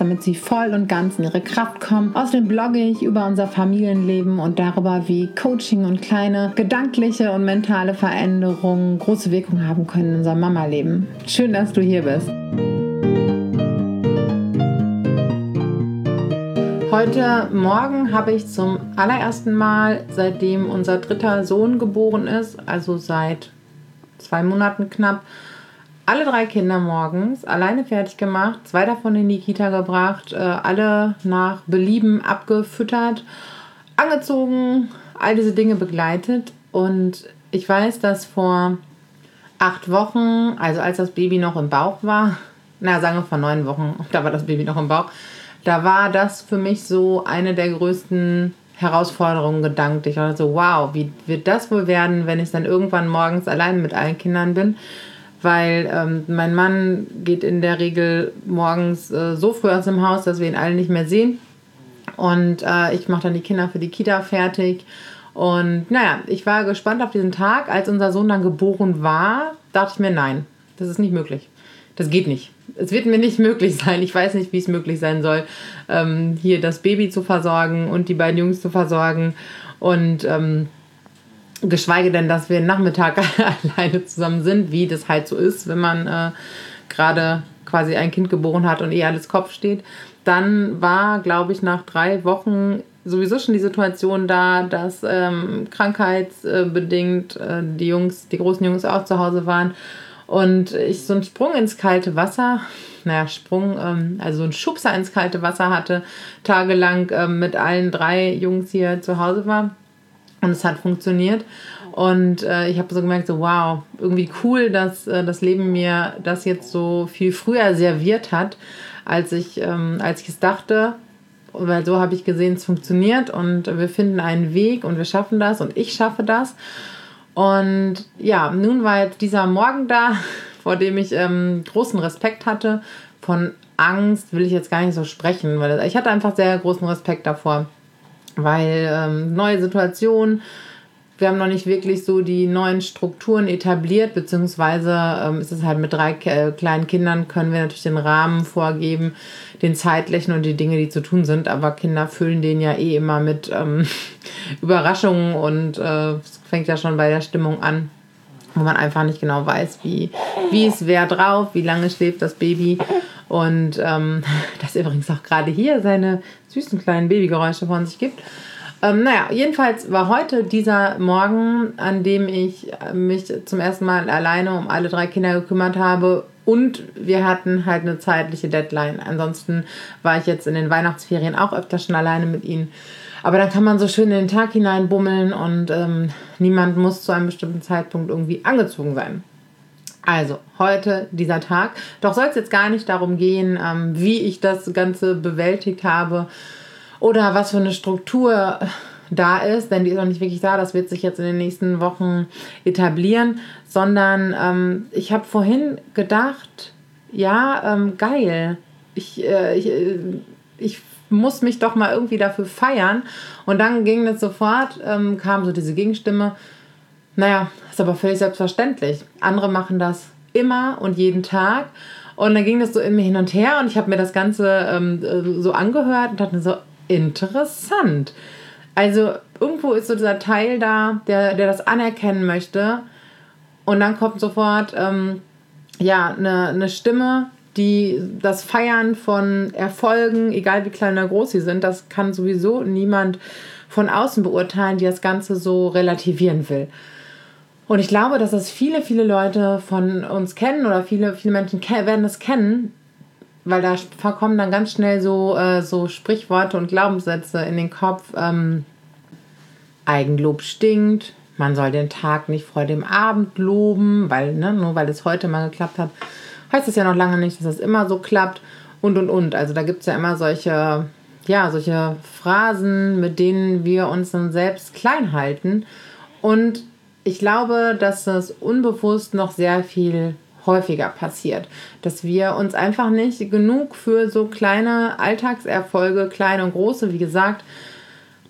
damit sie voll und ganz in ihre Kraft kommen. Außerdem blogge ich über unser Familienleben und darüber, wie Coaching und kleine gedankliche und mentale Veränderungen große Wirkung haben können in unserem Mama-Leben. Schön, dass du hier bist. Heute Morgen habe ich zum allerersten Mal, seitdem unser dritter Sohn geboren ist, also seit zwei Monaten knapp, alle drei Kinder morgens alleine fertig gemacht, zwei davon in die Kita gebracht, äh, alle nach Belieben abgefüttert, angezogen, all diese Dinge begleitet. Und ich weiß, dass vor acht Wochen, also als das Baby noch im Bauch war, na sagen wir vor neun Wochen, da war das Baby noch im Bauch, da war das für mich so eine der größten Herausforderungen gedanklich. Ich war so, wow, wie wird das wohl werden, wenn ich dann irgendwann morgens allein mit allen Kindern bin? Weil ähm, mein Mann geht in der Regel morgens äh, so früh aus dem Haus, dass wir ihn alle nicht mehr sehen. Und äh, ich mache dann die Kinder für die Kita fertig. Und naja, ich war gespannt auf diesen Tag. Als unser Sohn dann geboren war, dachte ich mir, nein, das ist nicht möglich. Das geht nicht. Es wird mir nicht möglich sein. Ich weiß nicht, wie es möglich sein soll, ähm, hier das Baby zu versorgen und die beiden Jungs zu versorgen. Und ähm, geschweige denn, dass wir Nachmittag alleine zusammen sind, wie das halt so ist, wenn man äh, gerade quasi ein Kind geboren hat und eh alles Kopf steht. Dann war, glaube ich, nach drei Wochen sowieso schon die Situation da, dass ähm, krankheitsbedingt äh, die Jungs, die großen Jungs auch zu Hause waren und ich so einen Sprung ins kalte Wasser, naja, Sprung, ähm, also einen Schubser ins kalte Wasser hatte, tagelang ähm, mit allen drei Jungs hier zu Hause war. Und es hat funktioniert. Und äh, ich habe so gemerkt, so wow, irgendwie cool, dass äh, das Leben mir das jetzt so viel früher serviert hat, als ich, ähm, als ich es dachte. Weil so habe ich gesehen, es funktioniert und wir finden einen Weg und wir schaffen das und ich schaffe das. Und ja, nun war jetzt dieser Morgen da, vor dem ich ähm, großen Respekt hatte. Von Angst will ich jetzt gar nicht so sprechen, weil ich hatte einfach sehr großen Respekt davor weil ähm, neue Situation, wir haben noch nicht wirklich so die neuen Strukturen etabliert, beziehungsweise ähm, ist es halt mit drei äh, kleinen Kindern, können wir natürlich den Rahmen vorgeben, den zeitlichen und die Dinge, die zu tun sind, aber Kinder füllen den ja eh immer mit ähm, Überraschungen und äh, es fängt ja schon bei der Stimmung an wo man einfach nicht genau weiß, wie, wie ist wer drauf, wie lange schläft das Baby. Und ähm, das übrigens auch gerade hier seine süßen kleinen Babygeräusche von sich gibt. Ähm, naja, jedenfalls war heute dieser Morgen, an dem ich mich zum ersten Mal alleine um alle drei Kinder gekümmert habe und wir hatten halt eine zeitliche Deadline. Ansonsten war ich jetzt in den Weihnachtsferien auch öfter schon alleine mit ihnen. Aber dann kann man so schön in den Tag hineinbummeln und ähm, niemand muss zu einem bestimmten Zeitpunkt irgendwie angezogen sein. Also, heute dieser Tag. Doch soll es jetzt gar nicht darum gehen, ähm, wie ich das Ganze bewältigt habe oder was für eine Struktur da ist, denn die ist noch nicht wirklich da. Das wird sich jetzt in den nächsten Wochen etablieren, sondern ähm, ich habe vorhin gedacht, ja, ähm, geil. Ich, äh, ich, äh, ich muss mich doch mal irgendwie dafür feiern. Und dann ging das sofort, ähm, kam so diese Gegenstimme. Naja, ist aber völlig selbstverständlich. Andere machen das immer und jeden Tag. Und dann ging das so in mir hin und her und ich habe mir das Ganze ähm, äh, so angehört und dachte mir so, interessant. Also irgendwo ist so dieser Teil da, der, der das anerkennen möchte. Und dann kommt sofort ähm, ja, eine, eine Stimme, die das Feiern von Erfolgen, egal wie klein oder groß sie sind, das kann sowieso niemand von außen beurteilen, die das Ganze so relativieren will. Und ich glaube, dass das viele, viele Leute von uns kennen oder viele, viele Menschen werden das kennen, weil da kommen dann ganz schnell so, äh, so Sprichworte und Glaubenssätze in den Kopf. Ähm, Eigenlob stinkt, man soll den Tag nicht vor dem Abend loben, weil, ne, nur weil es heute mal geklappt hat, heißt es ja noch lange nicht, dass das immer so klappt und und und. Also da gibt es ja immer solche, ja, solche Phrasen, mit denen wir uns dann selbst klein halten. Und ich glaube, dass das unbewusst noch sehr viel häufiger passiert. Dass wir uns einfach nicht genug für so kleine Alltagserfolge, kleine und große, wie gesagt,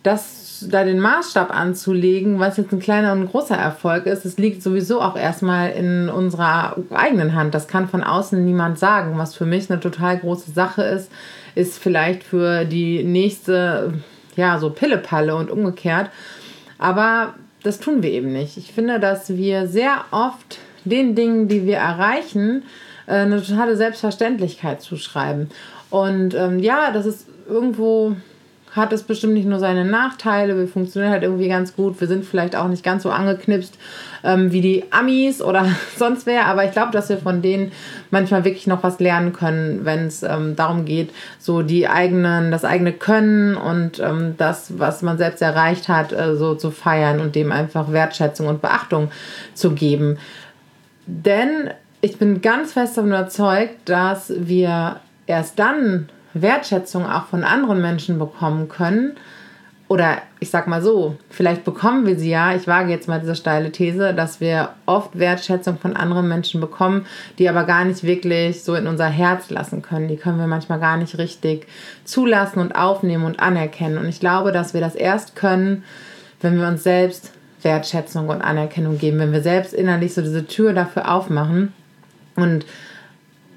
das da den Maßstab anzulegen, was jetzt ein kleiner und ein großer Erfolg ist, das liegt sowieso auch erstmal in unserer eigenen Hand. Das kann von außen niemand sagen. Was für mich eine total große Sache ist, ist vielleicht für die nächste, ja, so Pillepalle und umgekehrt. Aber das tun wir eben nicht. Ich finde, dass wir sehr oft den Dingen, die wir erreichen, äh, eine totale Selbstverständlichkeit zuschreiben. Und ähm, ja, das ist irgendwo hat es bestimmt nicht nur seine Nachteile, wir funktionieren halt irgendwie ganz gut, wir sind vielleicht auch nicht ganz so angeknipst ähm, wie die Amis oder sonst wer, aber ich glaube, dass wir von denen manchmal wirklich noch was lernen können, wenn es ähm, darum geht, so die eigenen, das eigene Können und ähm, das, was man selbst erreicht hat, äh, so zu feiern und dem einfach Wertschätzung und Beachtung zu geben. Denn ich bin ganz fest davon überzeugt, dass wir erst dann Wertschätzung auch von anderen Menschen bekommen können, oder ich sag mal so, vielleicht bekommen wir sie ja, ich wage jetzt mal diese steile These, dass wir oft Wertschätzung von anderen Menschen bekommen, die aber gar nicht wirklich so in unser Herz lassen können. Die können wir manchmal gar nicht richtig zulassen und aufnehmen und anerkennen. Und ich glaube, dass wir das erst können, wenn wir uns selbst Wertschätzung und Anerkennung geben, wenn wir selbst innerlich so diese Tür dafür aufmachen und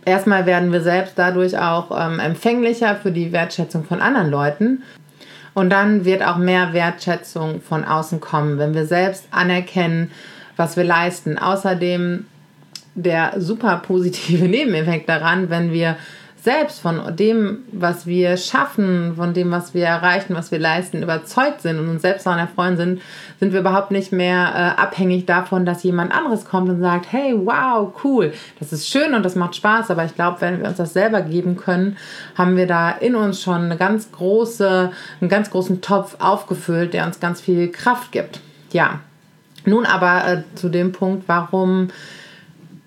erstmal werden wir selbst dadurch auch ähm, empfänglicher für die Wertschätzung von anderen Leuten. Und dann wird auch mehr Wertschätzung von außen kommen, wenn wir selbst anerkennen, was wir leisten. Außerdem der super positive Nebeneffekt daran, wenn wir selbst von dem, was wir schaffen, von dem, was wir erreichen, was wir leisten, überzeugt sind und uns selbst daran erfreuen sind, sind wir überhaupt nicht mehr äh, abhängig davon, dass jemand anderes kommt und sagt, hey, wow, cool, das ist schön und das macht Spaß, aber ich glaube, wenn wir uns das selber geben können, haben wir da in uns schon eine ganz große, einen ganz großen Topf aufgefüllt, der uns ganz viel Kraft gibt. Ja. Nun aber äh, zu dem Punkt, warum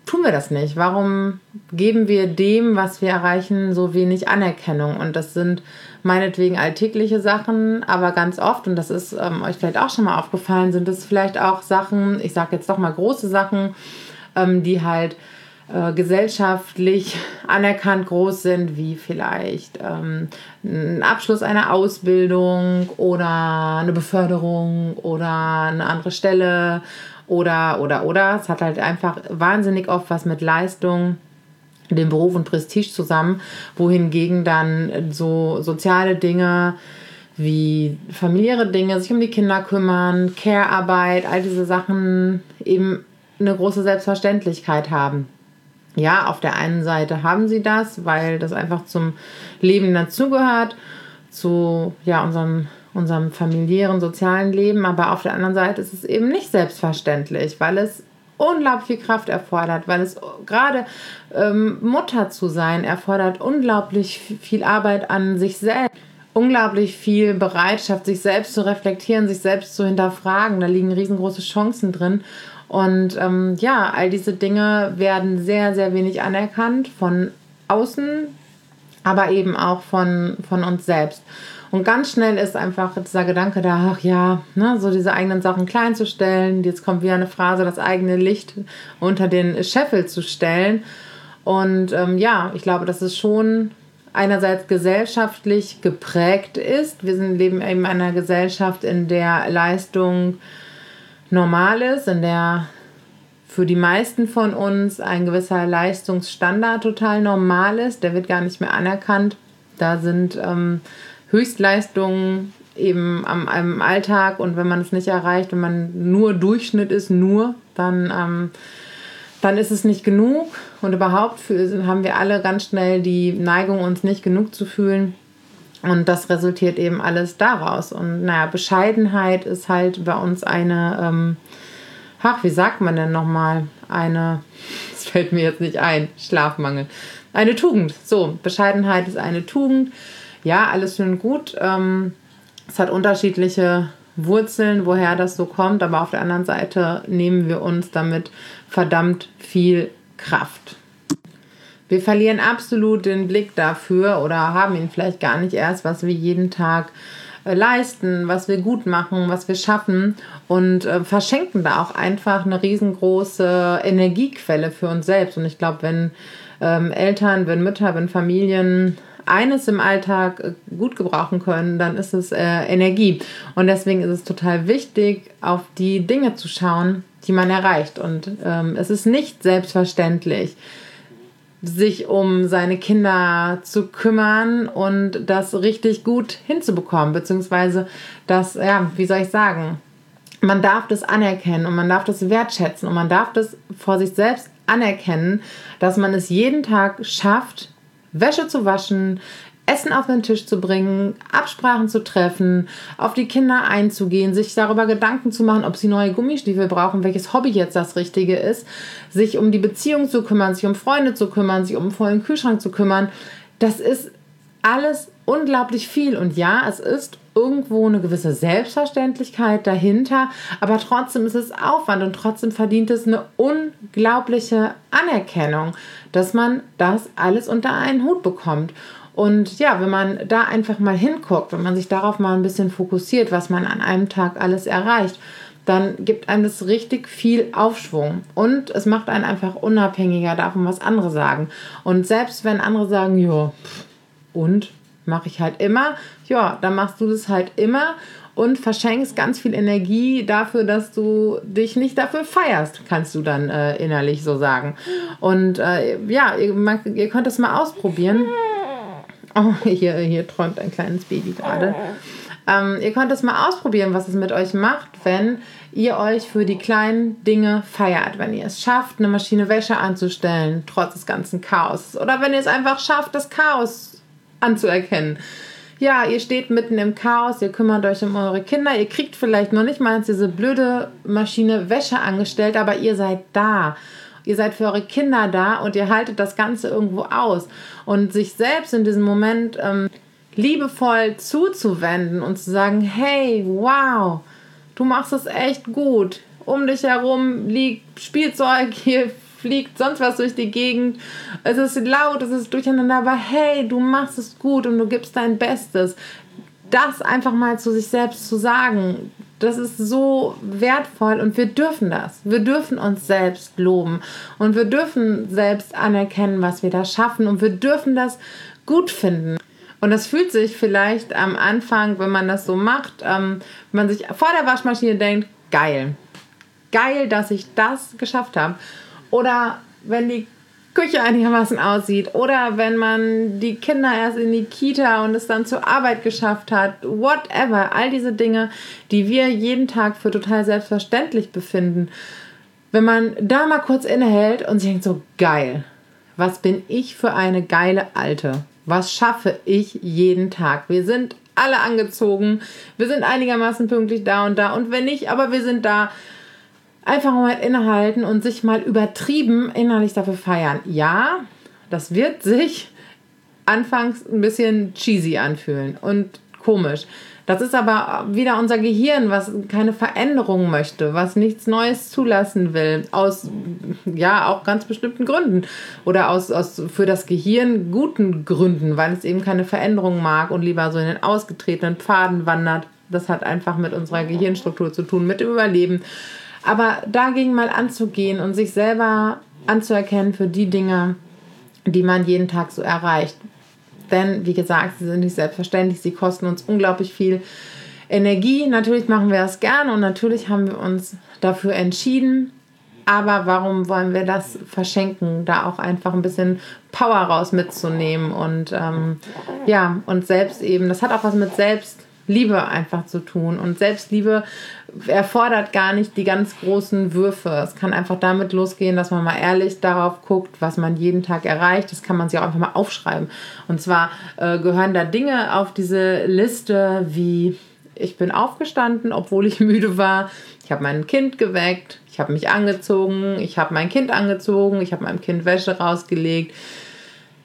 tun wir das nicht? Warum geben wir dem, was wir erreichen, so wenig Anerkennung? Und das sind meinetwegen alltägliche Sachen, aber ganz oft, und das ist ähm, euch vielleicht auch schon mal aufgefallen, sind es vielleicht auch Sachen, ich sage jetzt doch mal große Sachen, ähm, die halt äh, gesellschaftlich anerkannt groß sind, wie vielleicht ähm, ein Abschluss einer Ausbildung oder eine Beförderung oder eine andere Stelle oder, oder, oder. Es hat halt einfach wahnsinnig oft was mit Leistung, dem Beruf und Prestige zusammen, wohingegen dann so soziale Dinge wie familiäre Dinge, sich um die Kinder kümmern, Care-Arbeit, all diese Sachen eben eine große Selbstverständlichkeit haben. Ja, auf der einen Seite haben sie das, weil das einfach zum Leben dazugehört, zu ja, unserem unserem familiären, sozialen Leben. Aber auf der anderen Seite ist es eben nicht selbstverständlich, weil es unglaublich viel Kraft erfordert, weil es gerade ähm, Mutter zu sein erfordert unglaublich viel Arbeit an sich selbst, unglaublich viel Bereitschaft, sich selbst zu reflektieren, sich selbst zu hinterfragen. Da liegen riesengroße Chancen drin. Und ähm, ja, all diese Dinge werden sehr, sehr wenig anerkannt von außen, aber eben auch von, von uns selbst. Und ganz schnell ist einfach dieser Gedanke da, ach ja, ne, so diese eigenen Sachen klein zu stellen. Jetzt kommt wieder eine Phrase, das eigene Licht unter den Scheffel zu stellen. Und ähm, ja, ich glaube, dass es schon einerseits gesellschaftlich geprägt ist. Wir sind, leben eben in einer Gesellschaft, in der Leistung normal ist, in der für die meisten von uns ein gewisser Leistungsstandard total normal ist. Der wird gar nicht mehr anerkannt. Da sind ähm, Höchstleistungen eben am, am Alltag und wenn man es nicht erreicht, wenn man nur Durchschnitt ist, nur, dann, ähm, dann ist es nicht genug. Und überhaupt für, haben wir alle ganz schnell die Neigung, uns nicht genug zu fühlen. Und das resultiert eben alles daraus. Und naja, Bescheidenheit ist halt bei uns eine, ähm, ach, wie sagt man denn nochmal? Eine, das fällt mir jetzt nicht ein, Schlafmangel. Eine Tugend. So, Bescheidenheit ist eine Tugend ja, alles schön gut. Ähm, es hat unterschiedliche Wurzeln, woher das so kommt, aber auf der anderen Seite nehmen wir uns damit verdammt viel Kraft. Wir verlieren absolut den Blick dafür oder haben ihn vielleicht gar nicht erst, was wir jeden Tag äh, leisten, was wir gut machen, was wir schaffen und äh, verschenken da auch einfach eine riesengroße Energiequelle für uns selbst. Und ich glaube, wenn ähm, Eltern, wenn Mütter, wenn Familien eines im Alltag äh, gut gebrauchen können, dann ist es äh, Energie. Und deswegen ist es total wichtig, auf die Dinge zu schauen, die man erreicht. Und ähm, es ist nicht selbstverständlich, sich um seine Kinder zu kümmern und das richtig gut hinzubekommen, beziehungsweise das, ja, wie soll ich sagen, man darf das anerkennen und man darf das wertschätzen und man darf das vor sich selbst anerkennen, dass man es jeden Tag schafft, Wäsche zu waschen, Essen auf den Tisch zu bringen, Absprachen zu treffen, auf die Kinder einzugehen, sich darüber Gedanken zu machen, ob sie neue Gummistiefel brauchen, welches Hobby jetzt das Richtige ist, sich um die Beziehung zu kümmern, sich um Freunde zu kümmern, sich um einen vollen Kühlschrank zu kümmern. Das ist alles unglaublich viel. Und ja, es ist irgendwo eine gewisse Selbstverständlichkeit dahinter, aber trotzdem ist es Aufwand und trotzdem verdient es eine unglaubliche Anerkennung, dass man das alles unter einen Hut bekommt. Und ja, wenn man da einfach mal hinguckt, wenn man sich darauf mal ein bisschen fokussiert, was man an einem Tag alles erreicht, dann gibt einem das richtig viel Aufschwung. Und es macht einen einfach unabhängiger davon, was andere sagen. Und selbst wenn andere sagen, ja, und mache ich halt immer, ja, dann machst du das halt immer und verschenkst ganz viel Energie dafür, dass du dich nicht dafür feierst, kannst du dann äh, innerlich so sagen. Und äh, ja, ihr, man, ihr könnt das mal ausprobieren. Oh, hier, hier träumt ein kleines Baby gerade. Ähm, ihr könnt es mal ausprobieren, was es mit euch macht, wenn ihr euch für die kleinen Dinge feiert. Wenn ihr es schafft, eine Maschine Wäsche anzustellen, trotz des ganzen Chaos. Oder wenn ihr es einfach schafft, das Chaos anzuerkennen. Ja, ihr steht mitten im Chaos, ihr kümmert euch um eure Kinder, ihr kriegt vielleicht noch nicht mal diese blöde Maschine Wäsche angestellt, aber ihr seid da Ihr seid für eure Kinder da und ihr haltet das Ganze irgendwo aus. Und sich selbst in diesem Moment ähm, liebevoll zuzuwenden und zu sagen, hey, wow, du machst es echt gut. Um dich herum liegt Spielzeug, hier fliegt sonst was durch die Gegend. Es ist laut, es ist durcheinander, aber hey, du machst es gut und du gibst dein Bestes. Das einfach mal zu sich selbst zu sagen, das ist so wertvoll und wir dürfen das. Wir dürfen uns selbst loben und wir dürfen selbst anerkennen, was wir da schaffen und wir dürfen das gut finden. Und das fühlt sich vielleicht am Anfang, wenn man das so macht, ähm, wenn man sich vor der Waschmaschine denkt, geil. Geil, dass ich das geschafft habe. Oder wenn die Küche einigermaßen aussieht. Oder wenn man die Kinder erst in die Kita und es dann zur Arbeit geschafft hat, whatever, all diese Dinge, die wir jeden Tag für total selbstverständlich befinden. Wenn man da mal kurz innehält und sich denkt so geil, was bin ich für eine geile Alte? Was schaffe ich jeden Tag? Wir sind alle angezogen, wir sind einigermaßen pünktlich da und da. Und wenn nicht, aber wir sind da einfach mal innehalten und sich mal übertrieben innerlich dafür feiern. Ja, das wird sich anfangs ein bisschen cheesy anfühlen und komisch. Das ist aber wieder unser Gehirn, was keine Veränderung möchte, was nichts Neues zulassen will, aus ja auch ganz bestimmten Gründen oder aus, aus für das Gehirn guten Gründen, weil es eben keine Veränderung mag und lieber so in den ausgetretenen Pfaden wandert. Das hat einfach mit unserer Gehirnstruktur zu tun, mit dem Überleben. Aber dagegen mal anzugehen und sich selber anzuerkennen für die Dinge, die man jeden Tag so erreicht. Denn, wie gesagt, sie sind nicht selbstverständlich, sie kosten uns unglaublich viel Energie. Natürlich machen wir das gerne und natürlich haben wir uns dafür entschieden. Aber warum wollen wir das verschenken, da auch einfach ein bisschen Power raus mitzunehmen und ähm, ja, und selbst eben, das hat auch was mit Selbst Liebe einfach zu tun. Und Selbstliebe erfordert gar nicht die ganz großen Würfe. Es kann einfach damit losgehen, dass man mal ehrlich darauf guckt, was man jeden Tag erreicht. Das kann man sich auch einfach mal aufschreiben. Und zwar äh, gehören da Dinge auf diese Liste wie ich bin aufgestanden, obwohl ich müde war. Ich habe mein Kind geweckt. Ich habe mich angezogen. Ich habe mein Kind angezogen. Ich habe meinem Kind Wäsche rausgelegt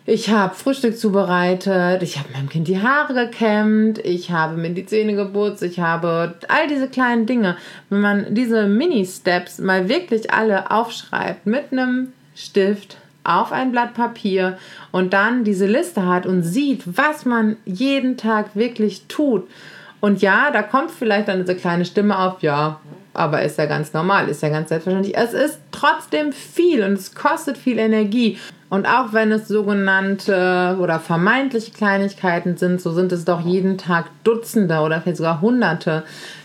ich habe Frühstück zubereitet, ich habe meinem Kind die Haare gekämmt, ich habe mir die Zähne geputzt, ich habe all diese kleinen Dinge. Wenn man diese Mini-Steps mal wirklich alle aufschreibt mit einem Stift auf ein Blatt Papier und dann diese Liste hat und sieht, was man jeden Tag wirklich tut. Und ja, da kommt vielleicht dann diese kleine Stimme auf, ja, aber ist ja ganz normal, ist ja ganz selbstverständlich. Es ist trotzdem viel und es kostet viel Energie. Und auch wenn es sogenannte oder vermeintliche Kleinigkeiten sind, so sind es doch jeden Tag Dutzende oder vielleicht sogar Hunderte,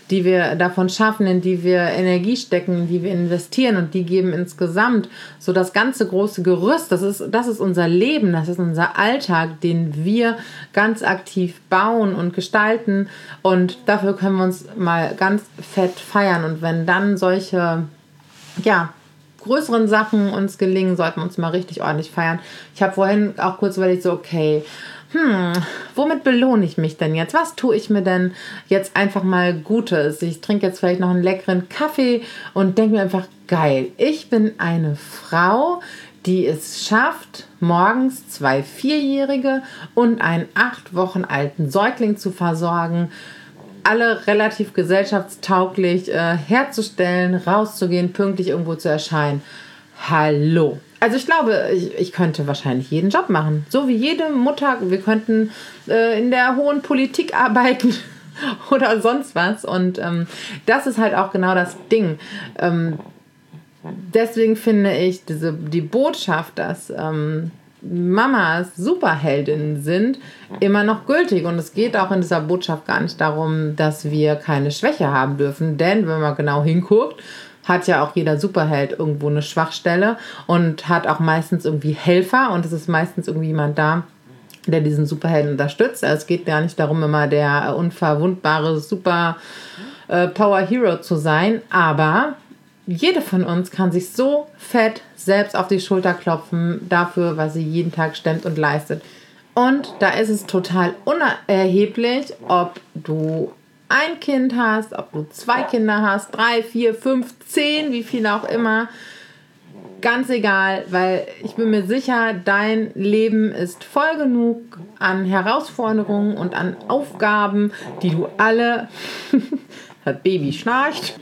die wir davon schaffen, in die wir Energie stecken, in die wir investieren und die geben insgesamt so das ganze große Gerüst. Das ist, das ist unser Leben, das ist unser Alltag, den wir ganz aktiv bauen und gestalten und dafür können wir uns mal ganz fett feiern und wenn dann solche, ja, größeren Sachen uns gelingen, sollten wir uns mal richtig ordentlich feiern. Ich habe vorhin auch kurz überlegt, so, okay, hm, womit belohne ich mich denn jetzt? Was tue ich mir denn jetzt einfach mal Gutes? Ich trinke jetzt vielleicht noch einen leckeren Kaffee und denke mir einfach, geil, ich bin eine Frau, die es schafft, morgens zwei Vierjährige und einen acht Wochen alten Säugling zu versorgen, alle relativ gesellschaftstauglich äh, herzustellen, rauszugehen, pünktlich irgendwo zu erscheinen. Hallo. Also ich glaube, ich, ich, könnte wahrscheinlich jeden Job machen. So wie jede Mutter. Wir könnten äh, in der hohen Politik arbeiten oder sonst was. Und ähm, das ist halt auch genau das Ding. Ähm, deswegen finde ich diese, die Botschaft, dass ähm, Mamas Superheldinnen sind, immer noch gültig. Und es geht auch in dieser Botschaft gar nicht darum, dass wir keine Schwäche haben dürfen. Denn wenn man genau hinguckt, hat ja auch jeder Superheld irgendwo eine Schwachstelle und hat auch meistens irgendwie Helfer und es ist meistens irgendwie jemand da, der diesen Superhelden unterstützt. Also es geht gar nicht darum, immer der unverwundbare Super äh, Power Hero zu sein, aber jede von uns kann sich so fett selbst auf die Schulter klopfen dafür, was sie jeden Tag stemmt und leistet. Und da ist es total unerheblich, ob du ein Kind hast, ob du zwei Kinder hast, drei, vier, fünf, zehn, wie viele auch immer. Ganz egal, weil ich bin mir sicher, dein Leben ist voll genug an Herausforderungen und an Aufgaben, die du alle, Baby schnarcht,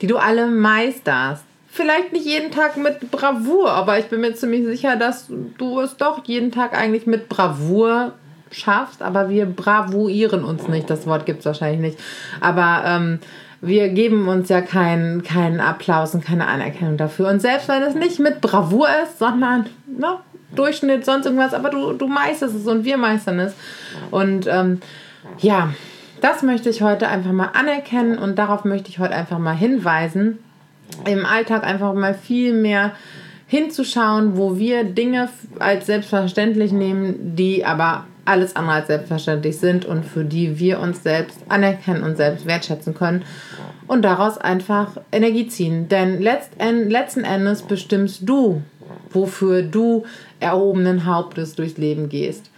die du alle meisterst. Vielleicht nicht jeden Tag mit Bravour, aber ich bin mir ziemlich sicher, dass du es doch jeden Tag eigentlich mit Bravour schaffst, aber wir bravuieren uns nicht. Das Wort gibt es wahrscheinlich nicht. Aber ähm, wir geben uns ja keinen keinen Applaus und keine Anerkennung dafür. Und selbst wenn es nicht mit Bravour ist, sondern ne, Durchschnitt, sonst irgendwas, aber du, du meisterst es und wir meistern es. Und ähm, ja, das möchte ich heute einfach mal anerkennen und darauf möchte ich heute einfach mal hinweisen. Im Alltag einfach mal viel mehr hinzuschauen, wo wir Dinge als selbstverständlich nehmen, die aber alles andere als selbstverständlich sind und für die wir uns selbst anerkennen und selbst wertschätzen können und daraus einfach Energie ziehen. Denn letzten Endes bestimmst du, wofür du erhobenen Hauptes durchs Leben gehst.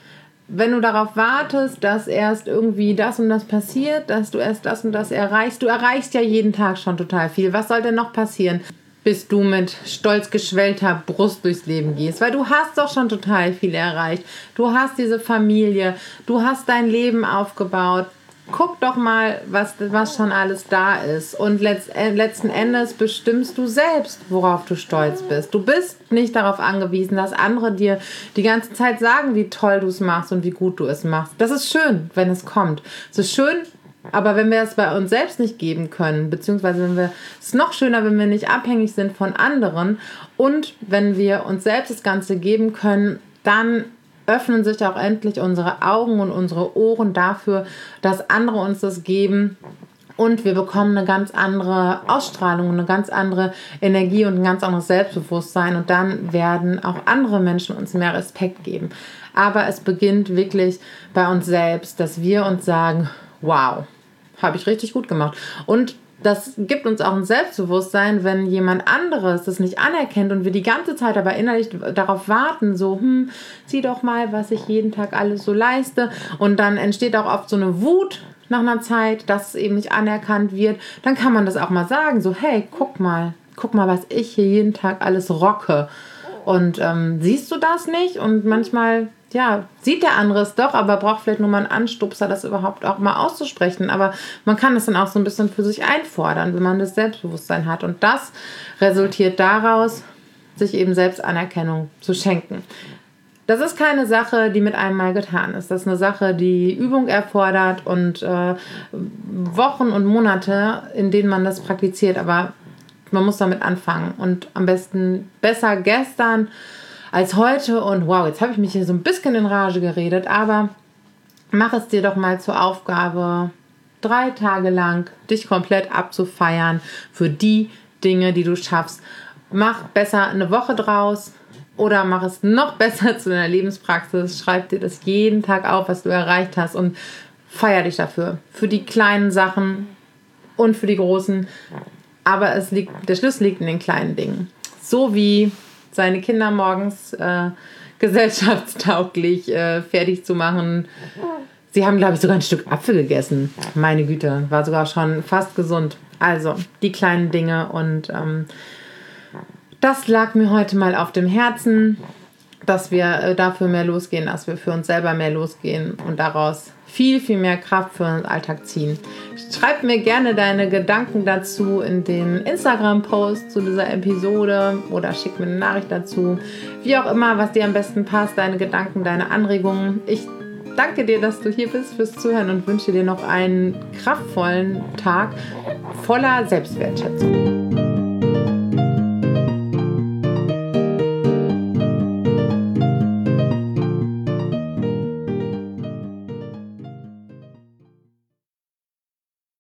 Wenn du darauf wartest, dass erst irgendwie das und das passiert, dass du erst das und das erreichst, du erreichst ja jeden Tag schon total viel. Was soll denn noch passieren? bis du mit stolz geschwellter Brust durchs Leben gehst, weil du hast doch schon total viel erreicht. Du hast diese Familie, du hast dein Leben aufgebaut. Guck doch mal, was, was schon alles da ist. Und äh, letzten Endes bestimmst du selbst, worauf du stolz bist. Du bist nicht darauf angewiesen, dass andere dir die ganze Zeit sagen, wie toll du es machst und wie gut du es machst. Das ist schön, wenn es kommt. Es ist schön, aber wenn wir es bei uns selbst nicht geben können, beziehungsweise wenn wir es ist noch schöner, wenn wir nicht abhängig sind von anderen und wenn wir uns selbst das Ganze geben können, dann öffnen sich auch endlich unsere Augen und unsere Ohren dafür, dass andere uns das geben und wir bekommen eine ganz andere Ausstrahlung, eine ganz andere Energie und ein ganz anderes Selbstbewusstsein und dann werden auch andere Menschen uns mehr Respekt geben. Aber es beginnt wirklich bei uns selbst, dass wir uns sagen, wow, habe ich richtig gut gemacht. Und das gibt uns auch ein Selbstbewusstsein, wenn jemand anderes das nicht anerkennt und wir die ganze Zeit aber innerlich darauf warten, so, hm, sieh doch mal, was ich jeden Tag alles so leiste. Und dann entsteht auch oft so eine Wut nach einer Zeit, dass es eben nicht anerkannt wird. Dann kann man das auch mal sagen, so, hey, guck mal, guck mal, was ich hier jeden Tag alles rocke. Und ähm, siehst du das nicht? Und manchmal ja, sieht der andere es doch, aber braucht vielleicht nur mal einen Anstupser, das überhaupt auch mal auszusprechen. Aber man kann es dann auch so ein bisschen für sich einfordern, wenn man das Selbstbewusstsein hat. Und das resultiert daraus, sich eben selbst Anerkennung zu schenken. Das ist keine Sache, die mit einem Mal getan ist. Das ist eine Sache, die Übung erfordert und äh, Wochen und Monate, in denen man das praktiziert. Aber man muss damit anfangen und am besten besser gestern als heute. Und wow, jetzt habe ich mich hier so ein bisschen in Rage geredet, aber mach es dir doch mal zur Aufgabe, drei Tage lang dich komplett abzufeiern für die Dinge, die du schaffst. Mach besser eine Woche draus oder mach es noch besser zu deiner Lebenspraxis. Schreib dir das jeden Tag auf, was du erreicht hast und feier dich dafür. Für die kleinen Sachen und für die großen. Aber es liegt, der Schlüssel liegt in den kleinen Dingen. So wie seine Kinder morgens äh, gesellschaftstauglich äh, fertig zu machen. Sie haben, glaube ich, sogar ein Stück Apfel gegessen. Meine Güte, war sogar schon fast gesund. Also, die kleinen Dinge und ähm, das lag mir heute mal auf dem Herzen, dass wir äh, dafür mehr losgehen, dass wir für uns selber mehr losgehen und daraus viel, viel mehr Kraft für den Alltag ziehen. Schreib mir gerne deine Gedanken dazu in den Instagram-Post zu dieser Episode oder schick mir eine Nachricht dazu. Wie auch immer, was dir am besten passt, deine Gedanken, deine Anregungen. Ich danke dir, dass du hier bist fürs Zuhören und wünsche dir noch einen kraftvollen Tag voller Selbstwertschätzung.